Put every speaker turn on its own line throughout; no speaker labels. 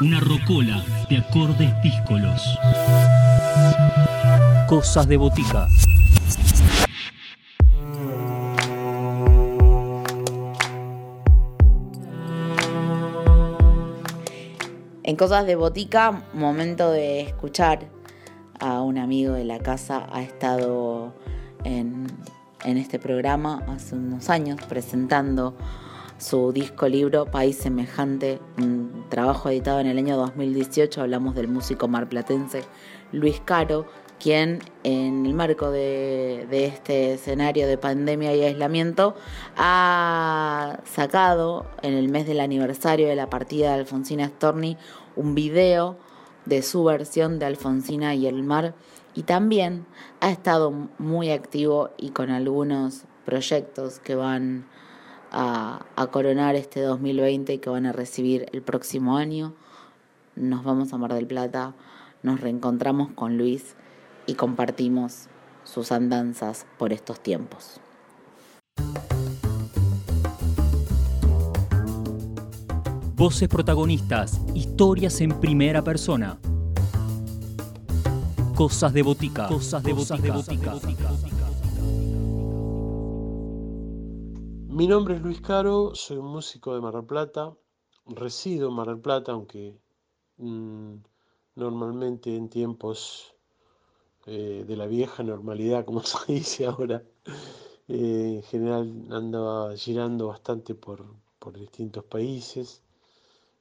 Una rocola de acordes díscolos. Cosas de botica.
En Cosas de Botica, momento de escuchar a un amigo de la casa. Ha estado en, en este programa hace unos años presentando su disco libro País Semejante, un trabajo editado en el año 2018. Hablamos del músico marplatense Luis Caro, quien en el marco de, de, este escenario de pandemia y aislamiento ha sacado en el mes del aniversario de la partida de Alfonsina Storni un video de su versión de Alfonsina y el mar y también ha estado muy activo y con algunos proyectos que van a, a, coronar este 2020 y que van a recibir el próximo año. Nos vamos a Mar del Plata, nos reencontramos con Luis y compartimos sus andanzas por estos tiempos.
Voces protagonistas, historias en primera persona. Cosas de botica. Cosas de botica. De botica.
Mi nombre es Luis Caro, soy un músico de Mar del Plata. Resido en Mar del Plata, aunque mmm, normalmente en tiempos eh, de la vieja normalidad, como se dice ahora, eh, en general ando girando bastante por, por distintos países,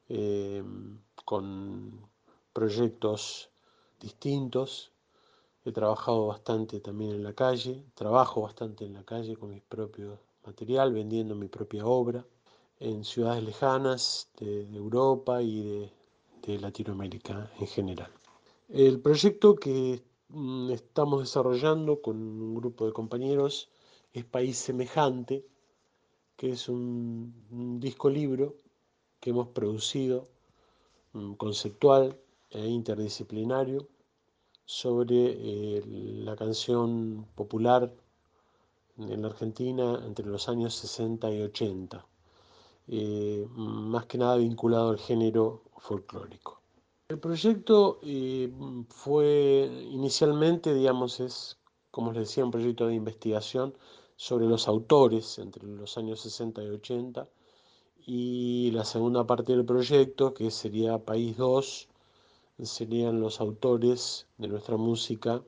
eh, con proyectos distintos. He trabajado bastante también en la calle, trabajo bastante en la calle con mi propio material, vendiendo mi propia obra en ciudades lejanas de, Europa y de, Latinoamérica en general. El proyecto que estamos desarrollando con un grupo de compañeros es País Semejante, que es un, disco libro que hemos producido um, conceptual e interdisciplinario sobre eh, la canción popular en la Argentina entre los años 60 y 80, eh, más que nada vinculado al género folclórico. El proyecto eh, fue inicialmente, digamos, es, como les decía, un proyecto de investigación sobre los autores entre los años 60 y 80 y la segunda parte del proyecto, que sería País 2, serían los autores de nuestra música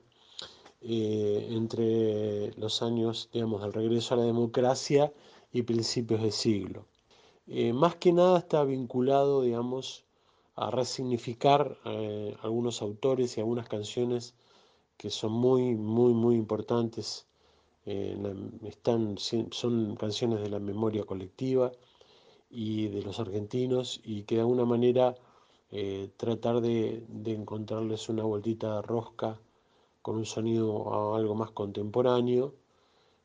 eh, entre los años, digamos, del regreso a la democracia y principios de siglo. Eh, más que nada está vinculado, digamos, a resignificar eh, algunos autores y algunas canciones que son muy, muy, muy importantes. Están, son canciones de la memoria colectiva y de los argentinos y que de alguna manera tratar de, de, encontrarles una vueltita de rosca con un sonido algo más contemporáneo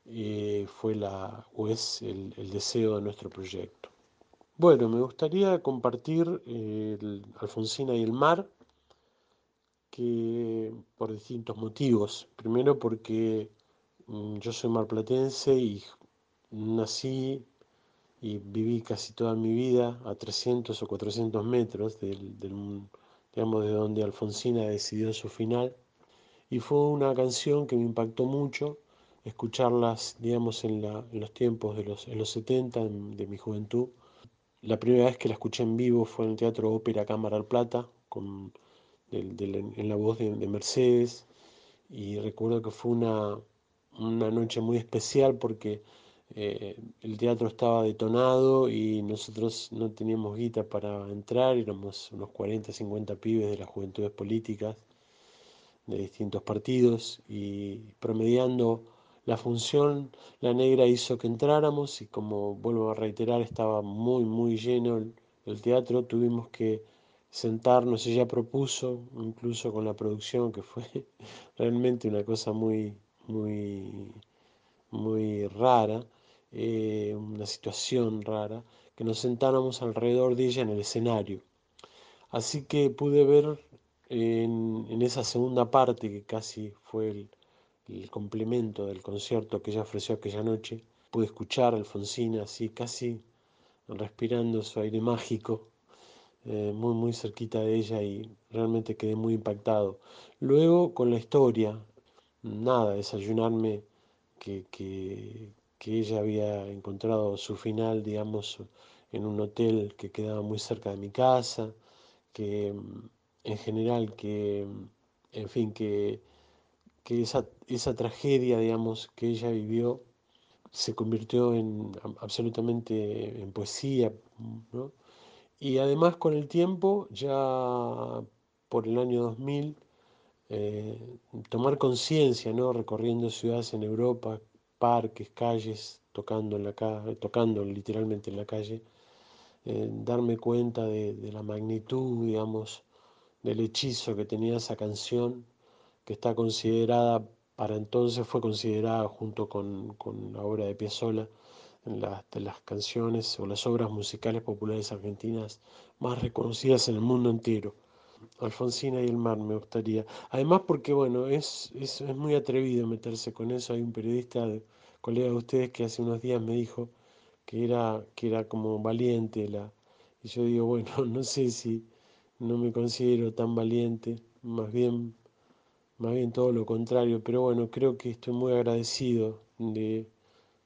eh, fue la, o es el, deseo de nuestro proyecto. Bueno, me gustaría compartir el Alfonsina y el mar, que por distintos motivos. Primero porque mm, yo soy marplatense y nací y viví casi toda mi vida a 300 o 400 metros del, del, digamos, de donde Alfonsina decidió su final. Y fue una canción que me impactó mucho escucharlas, digamos, en, los tiempos de los, en los 70 de mi juventud. La primera vez que la escuché en vivo fue en el Teatro Ópera Cámara del Plata, con, en la voz de, de, Mercedes, y recuerdo que fue una, una noche muy especial porque eh, el teatro estaba detonado y nosotros no teníamos guita para entrar, éramos unos 40, 50 pibes de las juventudes políticas de distintos partidos y promediando la función La Negra hizo que entráramos y como vuelvo a reiterar estaba muy muy lleno el, teatro, tuvimos que sentarnos, ella propuso, incluso con la producción, que fue realmente una cosa muy, muy, muy rara, eh, una situación rara, que nos sentáramos alrededor de ella en el escenario. Así que pude ver en, esa segunda parte, que casi fue el, complemento del concierto que ella ofreció aquella noche, pude escuchar a Alfonsina así casi respirando su aire mágico eh, muy, muy cerquita de ella y realmente quedé muy impactado. Luego con la historia, nada, desayunarme que, que, que ella había encontrado su final, digamos, en un hotel que quedaba muy cerca de mi casa, que en general, que, en fin, que, que esa, esa tragedia, digamos, que ella vivió, se convirtió en absolutamente en poesía, ¿no? Y además con el tiempo, ya por el año 2000, eh, tomar conciencia, ¿no? recorriendo ciudades en Europa, parques, calles, tocando, en la literalmente en la calle, eh, darme cuenta de, la magnitud, digamos, del hechizo que tenía esa canción, que está considerada, para entonces fue considerada junto con, con la obra de Piazzolla, de las canciones o las obras musicales populares argentinas más reconocidas en el mundo entero. Alfonsina y el mar me gustaría. Además porque, bueno, es, es, muy atrevido meterse con eso. Hay un periodista, colega de ustedes, que hace unos días me dijo que era, que era como valiente. La, y yo digo, bueno, no sé si no me considero tan valiente, más bien, más bien todo lo contrario, pero bueno, creo que estoy muy agradecido de,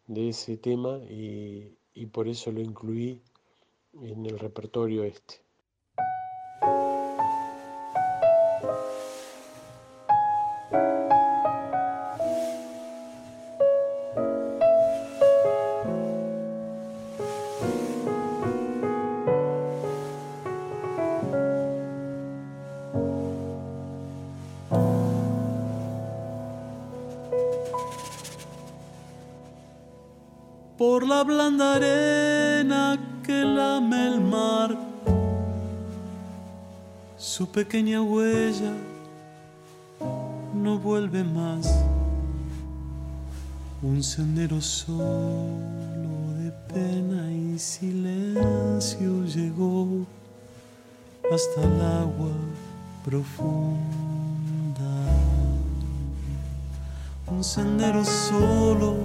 de ese tema y, y por eso lo incluí en el repertorio este.
Pequeña huella no vuelve más. Un sendero solo de pena y silencio llegó hasta el agua profunda. Un sendero solo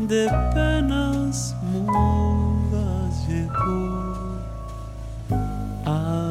de penas mudas llegó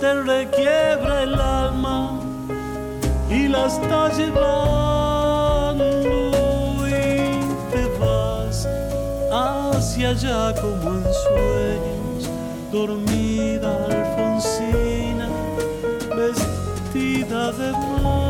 Te requiebra el alma y la está llevando y te vas hacia allá como en sueños, dormida Alfonsina, vestida de mar.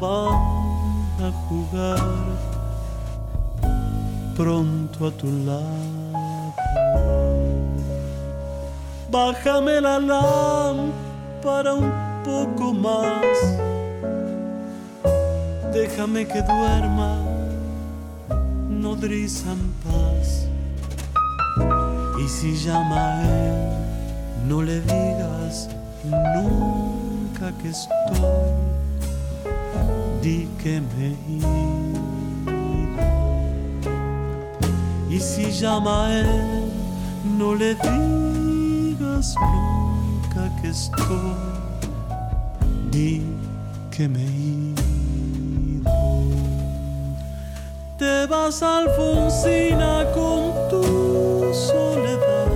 van a jugar pronto a tu lado. Bájame la lámpara para un poco más. Déjame que duerma, nodriza en paz. Y si llama a él, no le digas nunca que estoy. Di que me ido. Y si llama a él, no le digas nunca que estoy. Di que me ido. Te vas Alfonsina con tu soledad.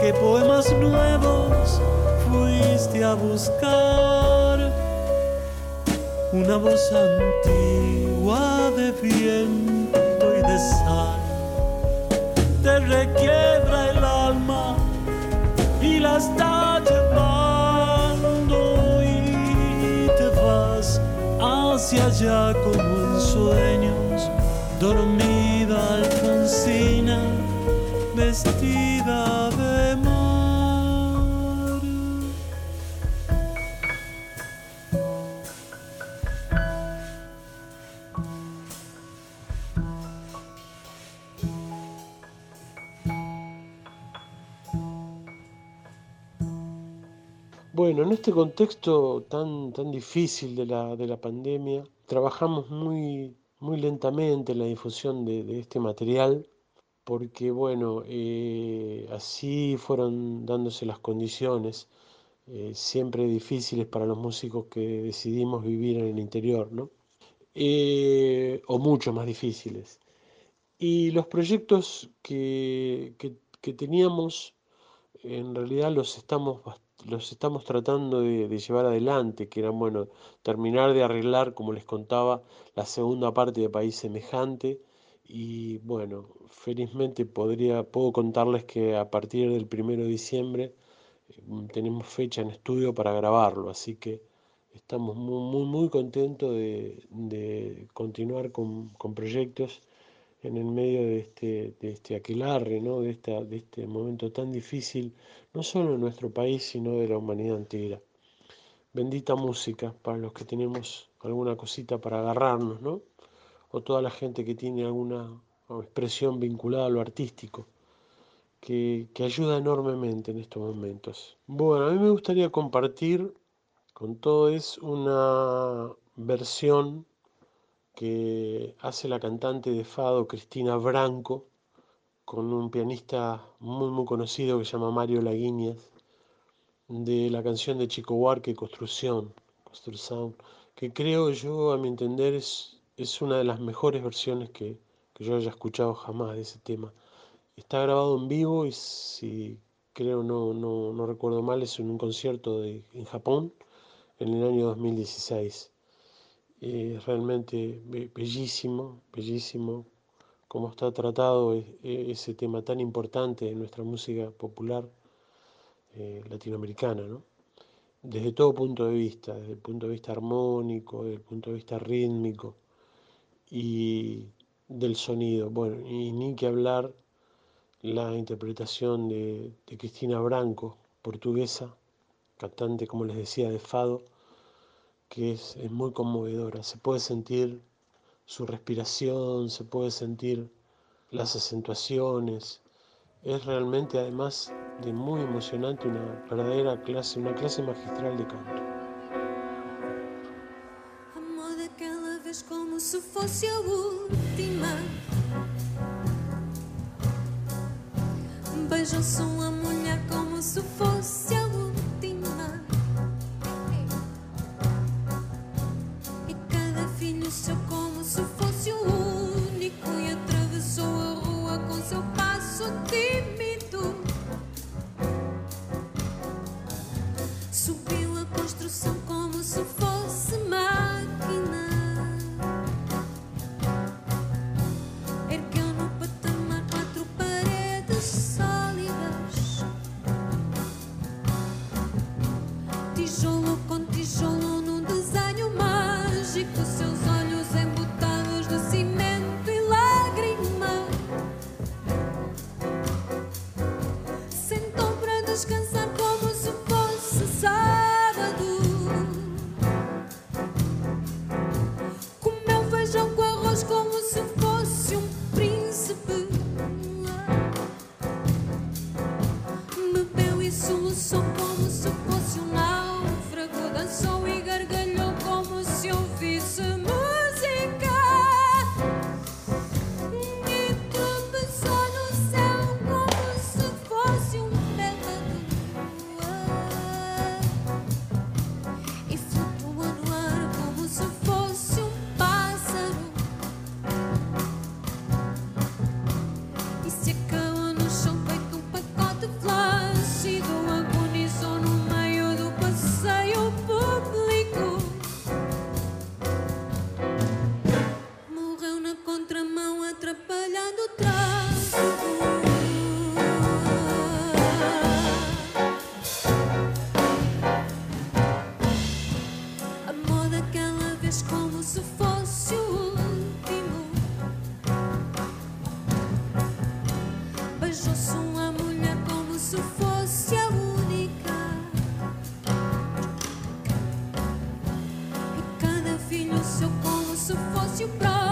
¿Qué poemas nuevos fuiste a buscar? Una voz antigua de viento y de sal. Te requiebra el alma y la está llevando y te vas hacia allá como en sueños, dormida Alfonsina, vestida
En este contexto tan, tan difícil de la, de la pandemia, trabajamos muy, muy lentamente en la difusión de, de este material, porque bueno, eh, así fueron dándose las condiciones, eh, siempre difíciles para los músicos que decidimos vivir en el interior, ¿no? Eh, o mucho más difíciles. Y los proyectos que, que, que teníamos, en realidad los estamos bastante los estamos tratando de, llevar adelante, que eran, bueno, terminar de arreglar, como les contaba, la segunda parte de País Semejante. Y bueno, felizmente podría, puedo contarles que a partir del primero de diciembre eh, tenemos fecha en estudio para grabarlo, así que estamos muy, muy, muy contentos de, de continuar con, con proyectos en el medio de este, de este aquelarre, ¿no? de, esta, de este momento tan difícil, no solo en nuestro país, sino de la humanidad entera. Bendita música para los que tenemos alguna cosita para agarrarnos, ¿no? O toda la gente que tiene alguna expresión vinculada a lo artístico, que, que ayuda enormemente en estos momentos. Bueno, a mí me gustaría compartir con todos una versión que hace la cantante de fado Cristina Branco con un pianista muy muy conocido que se llama Mario Laguiñas de la canción de Chico Huarque Construcción, Construcción, que creo yo a mi entender es, es una de las mejores versiones que, que yo haya escuchado jamás de ese tema. Está grabado en vivo y si creo no, no, no recuerdo mal es en un concierto de, en Japón en el año 2016 eh, realmente bellísimo, bellísimo cómo está tratado ese tema tan importante en nuestra música popular eh, latinoamericana, ¿no? desde todo punto de vista, desde el punto de vista armónico, desde punto de vista rítmico y del sonido. Bueno, y ni que hablar la interpretación de, Cristina Branco, portuguesa, cantante, como les decía, de Fado, que es, muy conmovedora. Se puede sentir su respiración, se puede sentir las acentuaciones. Es realmente además de muy emocionante una verdadera clase, una clase magistral de canto.
Vez como se fosse a última. Beijou sua mulher como fosse o.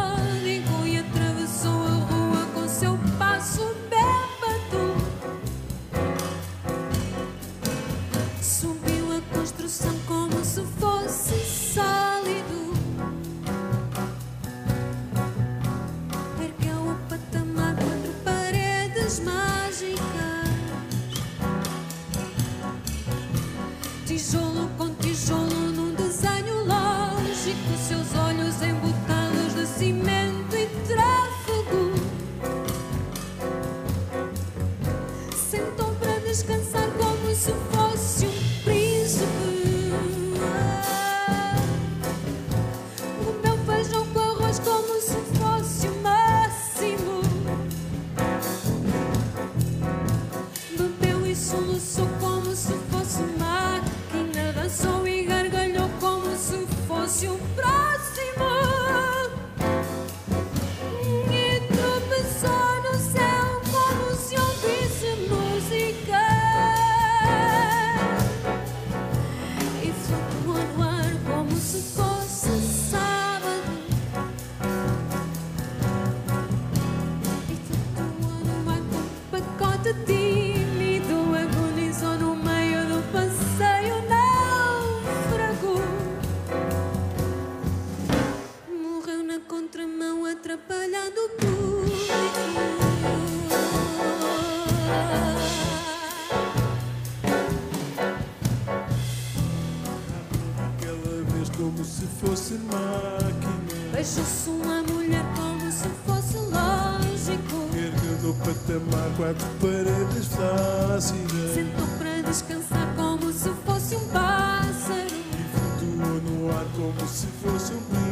máquina Beijou-se uma mulher como se fosse lógico.
Ergueu no patamar quatro paredes flácidas
Sentou para descansar como se fosse um pássaro.
E flutuou no ar como se fosse um príncipe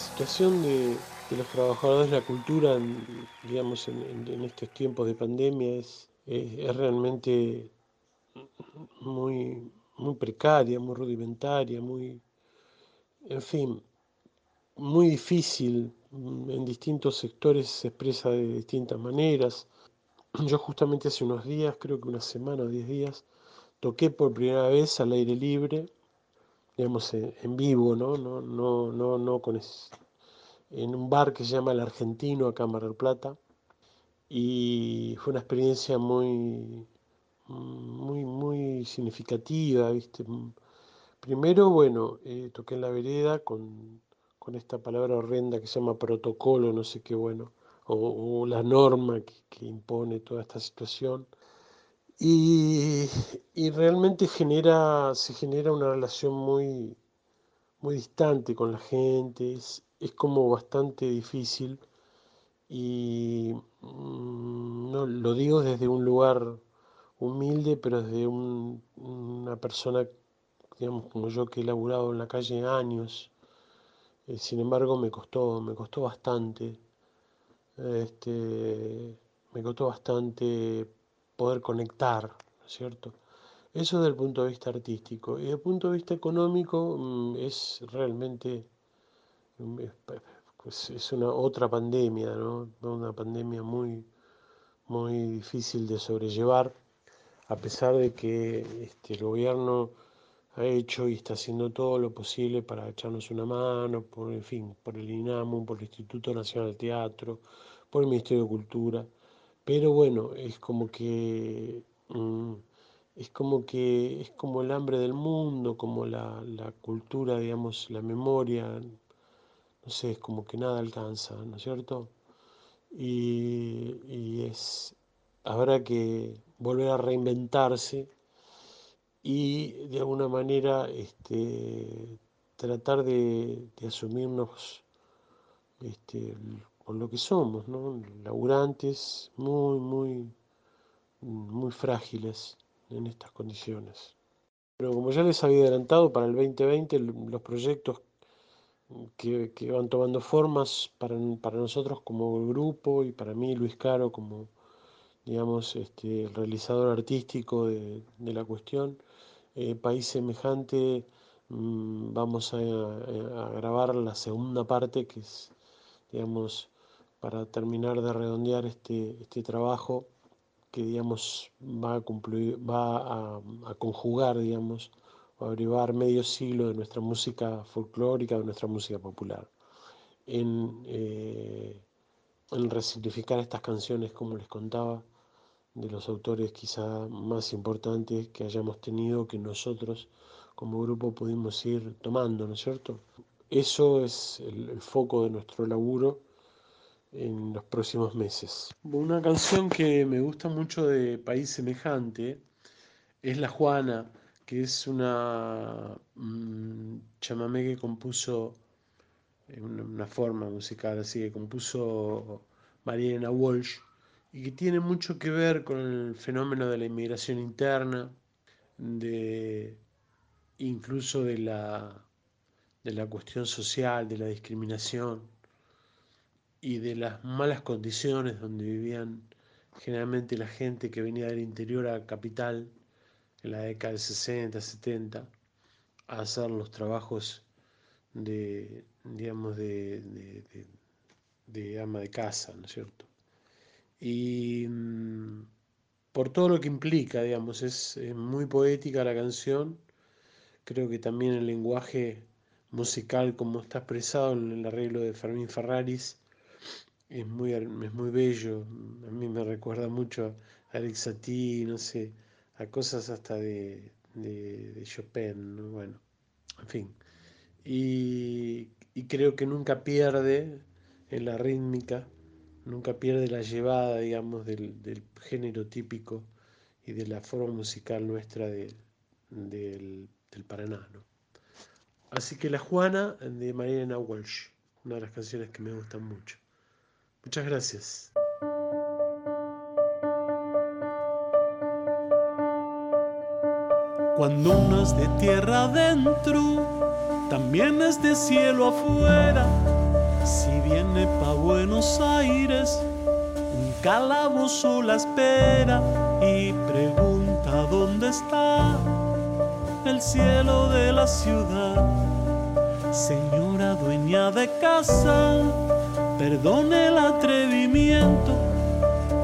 situación de, de los trabajadores de la cultura, en, digamos, en, en- estos tiempos de pandemia es, es- es realmente muy, muy precaria, muy rudimentaria, muy, en fin, muy difícil. En distintos sectores se expresa de distintas maneras. Yo justamente hace unos días, creo que una semana o diez días, toqué por primera vez al aire libre, digamos, en, vivo, ¿no? No, no, no, no con es- en un bar que se llama El Argentino, acá en Mar del Plata, y fue una experiencia muy, muy, muy significativa, ¿viste? Primero, bueno, eh, toqué en la vereda con, con esta palabra horrenda que se llama protocolo, no sé qué, bueno, o, o la norma que, que impone toda esta situación. Y, y realmente genera, se genera una relación muy, muy distante con la gente, es, es como bastante difícil y mm, no lo digo desde un lugar humilde, pero desde un- una persona digamos, como yo que he laburado en la calle años, eh, sin embargo me costó, me costó bastante, este, me costó bastante poder conectar, ¿no es cierto? Eso desde el punto de vista artístico. Y desde el punto de vista económico mm, es realmente mm, es, pues, es una otra pandemia, ¿no? Una pandemia muy, muy difícil de sobrellevar, a pesar de que este, el gobierno ha hecho y está haciendo todo lo posible para echarnos una mano, por, en fin, por el INAMU, por el Instituto Nacional de Teatro, por el Ministerio de Cultura. Pero bueno, es como que mm, es como que es como el hambre del mundo, como la, la cultura, digamos, la memoria, no sé, es como que nada alcanza, ¿no es cierto? Y, y es, habrá que volver a reinventarse y de alguna manera este, tratar de, de asumirnos este, lo que somos, ¿no? laburantes muy, muy, muy frágiles en estas condiciones. Pero como ya les había adelantado, para el 2020 los proyectos que, que van tomando formas para, para, nosotros como grupo y para mí, Luis Caro, como digamos, este, el realizador artístico de, la cuestión, eh, País Semejante, mmm, vamos a, a, grabar la segunda parte, que es, digamos, para terminar de redondear este, este trabajo que digamos va a, concluir, va a, a conjugar, digamos, o a derivar medio siglo de nuestra música folclórica, de nuestra música popular, en, eh, en resignificar estas canciones, como les contaba, de los autores quizá más importantes que hayamos tenido, que nosotros como grupo pudimos ir tomando, ¿no es cierto? Eso es el foco de nuestro laburo en los próximos meses. Una canción que me gusta mucho de País Semejante es La Juana, que es una chamamé que compuso en una, una, forma musical así, que compuso Mariana Walsh y que tiene mucho que ver con el fenómeno de la inmigración interna, de incluso de la, de la cuestión social, de la discriminación y de las malas condiciones donde vivían generalmente la gente que venía del interior a capital en la década del 60, 70, a hacer los trabajos de, digamos, de, ama de casa, ¿no cierto? Y mmm, por todo lo que implica, digamos, es, es, muy poética la canción, creo que también el lenguaje musical como está expresado en el arreglo de Fermín Ferraris, es muy, es muy bello, a mí me recuerda mucho a Alex Satie, no sé, a cosas hasta de, de, Chopin, ¿no? bueno, en fin. Y, y, creo que nunca pierde en la rítmica, nunca pierde la llevada, digamos, del, del género típico y de la forma musical nuestra de, del, del Paraná, ¿no? Así que La Juana de Mariana Walsh, una de las canciones que me gustan mucho. Muchas gracias.
Cuando uno es de tierra adentro, también es de cielo afuera. Si viene pa' Buenos Aires, un calabozo la espera y pregunta dónde está el cielo de la ciudad. Señora dueña de casa, perdone el atrevimiento,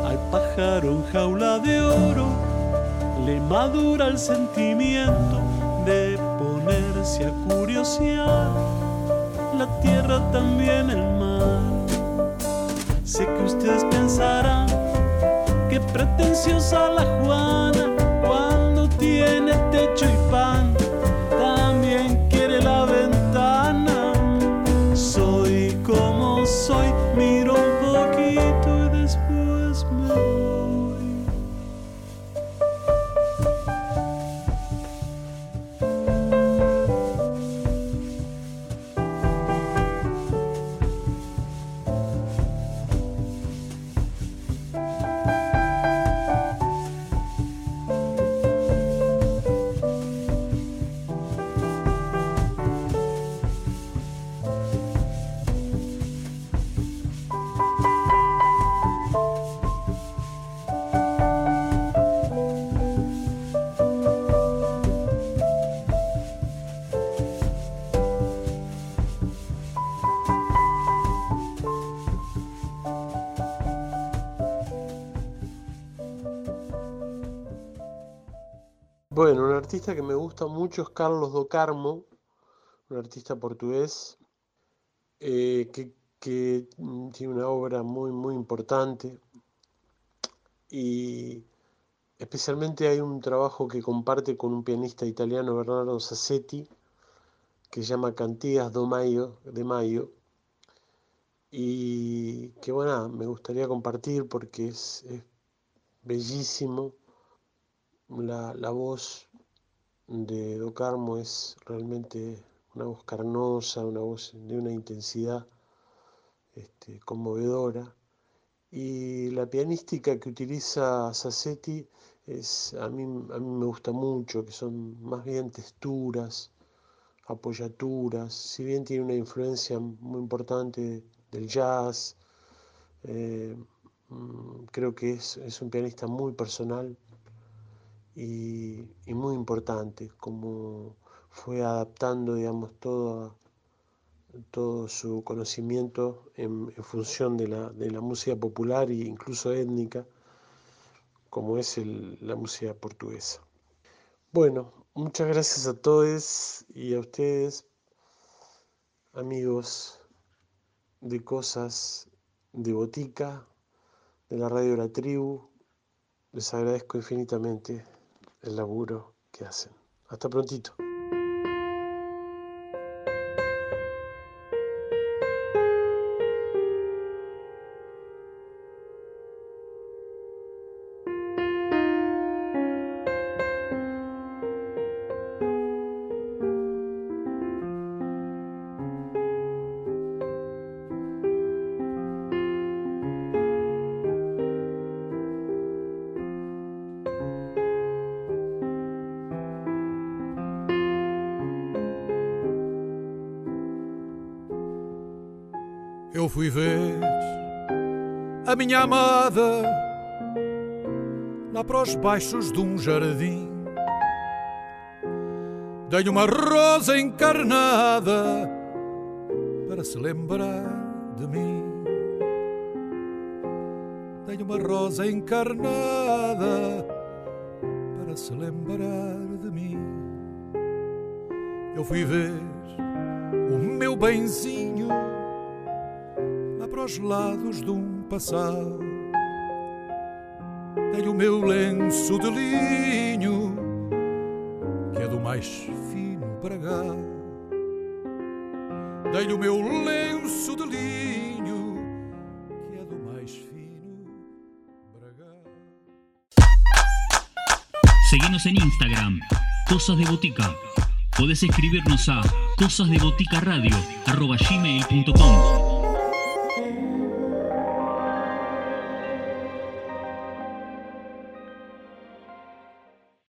al pájaro en jaula de oro le madura el sentimiento de ponerse a curiosear. La tierra también el mar. Sé que ustedes pensarán que pretenciosa la Juana cuando tiene techo y pan
artista que me gusta mucho es Carlos do Carmo, un artista portugués eh, que, mm, tiene una obra muy, muy importante y especialmente hay un trabajo que comparte con un pianista italiano, Bernardo Sassetti, que se llama Cantigas do Maio, de Mayo, y que bueno, me gustaría compartir porque es, es bellísimo. La, la, voz de Do Carmo es realmente una voz carnosa, una voz de una intensidad este, conmovedora. Y la pianística que utiliza Sassetti es, a, mí, a mí me gusta mucho, que son más bien texturas, apoyaturas, si bien tiene una influencia muy importante del jazz, eh, creo que es, es, un pianista muy personal y, muy importante, como fue adaptando, digamos, todo, todo su conocimiento en, función de la, de la, música popular e incluso étnica, como es la música portuguesa. Bueno, muchas gracias a todos y a ustedes, amigos de cosas de botica, de la radio La Tribu. Les agradezco infinitamente el laburo que hacen. Hasta prontito.
Fui ver a minha amada lá para os baixos de um jardim. Dei uma rosa encarnada para se lembrar de mim. Dei uma rosa encarnada para se lembrar de mim. Eu fui ver o meu benzinho para os lados de um passado. Tenho o meu lenço de linho, que é do mais fino bragado. Tenho o meu lenço de linho, que é do mais fino bragado.
Seguimos en Instagram, Cosas de Botica. Podés escribirnos a cosasdeboticaradio.gmail.com